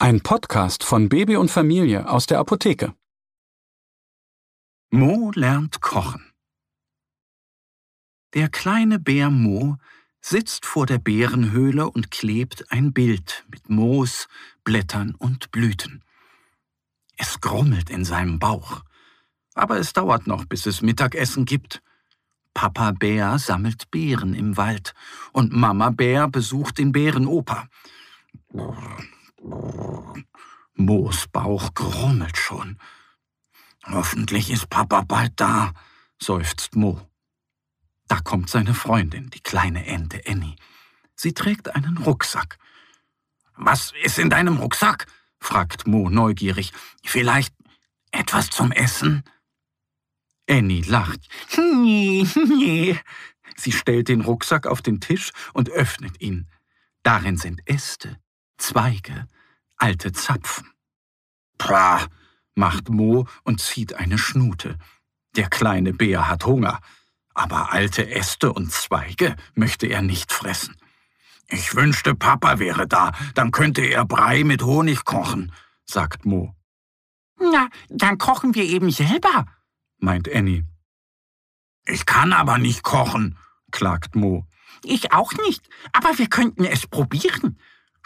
Ein Podcast von Baby und Familie aus der Apotheke. Mo lernt kochen. Der kleine Bär Mo sitzt vor der Bärenhöhle und klebt ein Bild mit Moos, Blättern und Blüten. Es grummelt in seinem Bauch. Aber es dauert noch, bis es Mittagessen gibt. Papa Bär sammelt Beeren im Wald und Mama Bär besucht den Bärenoper. Moos Bauch grummelt schon. Hoffentlich ist Papa bald da, seufzt Mo. Da kommt seine Freundin, die kleine Ente Annie. Sie trägt einen Rucksack. Was ist in deinem Rucksack? fragt Mo neugierig. Vielleicht etwas zum Essen? Annie lacht. Sie stellt den Rucksack auf den Tisch und öffnet ihn. Darin sind Äste, Zweige, alte Zapfen. Pah, macht Mo und zieht eine Schnute. Der kleine Bär hat Hunger, aber alte Äste und Zweige möchte er nicht fressen. Ich wünschte, Papa wäre da, dann könnte er Brei mit Honig kochen, sagt Mo. Na, dann kochen wir eben selber, meint Annie. Ich kann aber nicht kochen, klagt Mo. Ich auch nicht, aber wir könnten es probieren,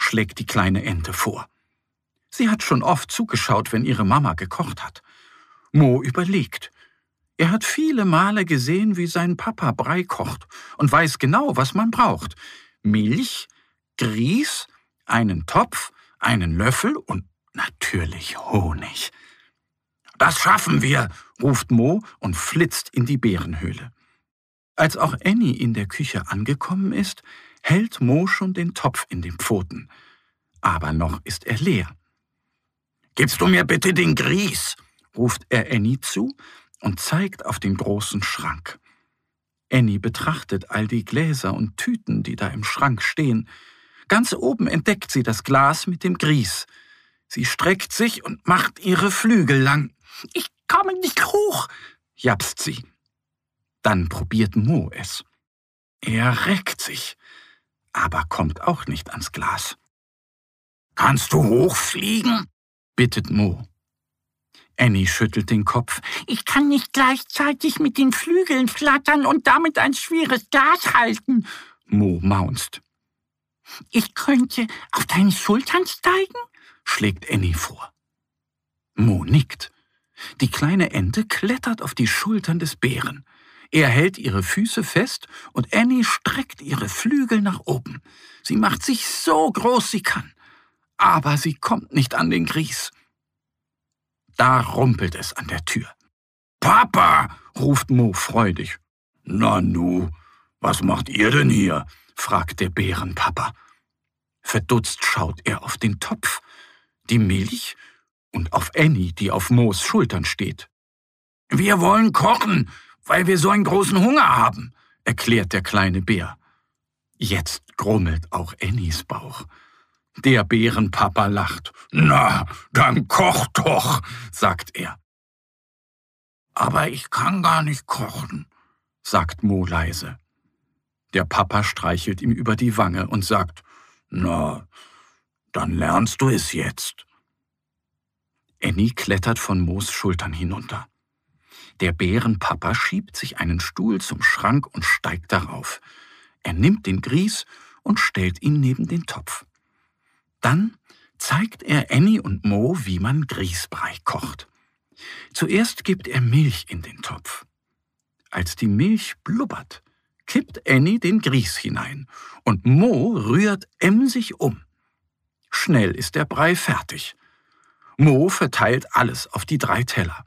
schlägt die kleine Ente vor. Sie hat schon oft zugeschaut, wenn ihre Mama gekocht hat. Mo überlegt. Er hat viele Male gesehen, wie sein Papa Brei kocht und weiß genau, was man braucht. Milch, Grieß, einen Topf, einen Löffel und natürlich Honig. Das schaffen wir, ruft Mo und flitzt in die Bärenhöhle. Als auch Annie in der Küche angekommen ist, hält Mo schon den Topf in den Pfoten. Aber noch ist er leer. Gibst du mir bitte den Grieß, ruft er Annie zu und zeigt auf den großen Schrank. Annie betrachtet all die Gläser und Tüten, die da im Schrank stehen. Ganz oben entdeckt sie das Glas mit dem Grieß. Sie streckt sich und macht ihre Flügel lang. Ich komme nicht hoch, japst sie. Dann probiert Mo es. Er reckt sich, aber kommt auch nicht ans Glas. Kannst du hochfliegen? bittet Mo. Annie schüttelt den Kopf. Ich kann nicht gleichzeitig mit den Flügeln flattern und damit ein schweres Glas halten. Mo maunzt. Ich könnte auf deine Schultern steigen? schlägt Annie vor. Mo nickt. Die kleine Ente klettert auf die Schultern des Bären. Er hält ihre Füße fest und Annie streckt ihre Flügel nach oben. Sie macht sich so groß sie kann. Aber sie kommt nicht an den Grieß. Da rumpelt es an der Tür. Papa, ruft Mo freudig. Na nu, was macht ihr denn hier? fragt der Bärenpapa. Verdutzt schaut er auf den Topf, die Milch und auf Annie, die auf Moos Schultern steht. Wir wollen kochen, weil wir so einen großen Hunger haben, erklärt der kleine Bär. Jetzt grummelt auch Annies Bauch. Der Bärenpapa lacht. Na, dann koch doch, sagt er. Aber ich kann gar nicht kochen, sagt Mo leise. Der Papa streichelt ihm über die Wange und sagt, na, dann lernst du es jetzt. Annie klettert von Moos Schultern hinunter. Der Bärenpapa schiebt sich einen Stuhl zum Schrank und steigt darauf. Er nimmt den Grieß und stellt ihn neben den Topf. Dann zeigt er Annie und Mo, wie man Grießbrei kocht. Zuerst gibt er Milch in den Topf. Als die Milch blubbert, kippt Annie den Grieß hinein und Mo rührt emsig um. Schnell ist der Brei fertig. Mo verteilt alles auf die drei Teller.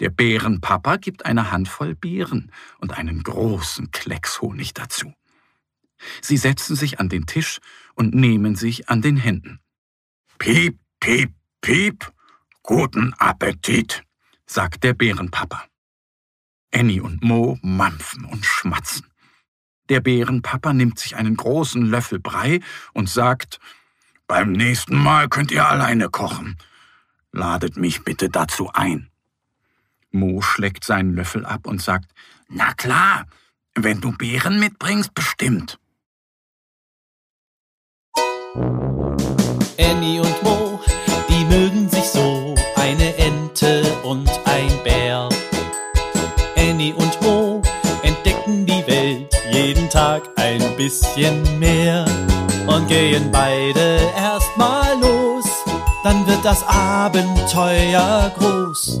Der Bärenpapa gibt eine Handvoll Beeren und einen großen Klecks Honig dazu. Sie setzen sich an den Tisch und nehmen sich an den Händen. Piep, piep, piep. Guten Appetit, sagt der Bärenpapa. Annie und Mo mampfen und schmatzen. Der Bärenpapa nimmt sich einen großen Löffel Brei und sagt, beim nächsten Mal könnt ihr alleine kochen. Ladet mich bitte dazu ein. Mo schlägt seinen Löffel ab und sagt, na klar, wenn du Beeren mitbringst, bestimmt. Annie und Mo, die mögen sich so, eine Ente und ein Bär. Annie und Mo entdecken die Welt jeden Tag ein bisschen mehr und gehen beide erstmal los, dann wird das Abenteuer groß.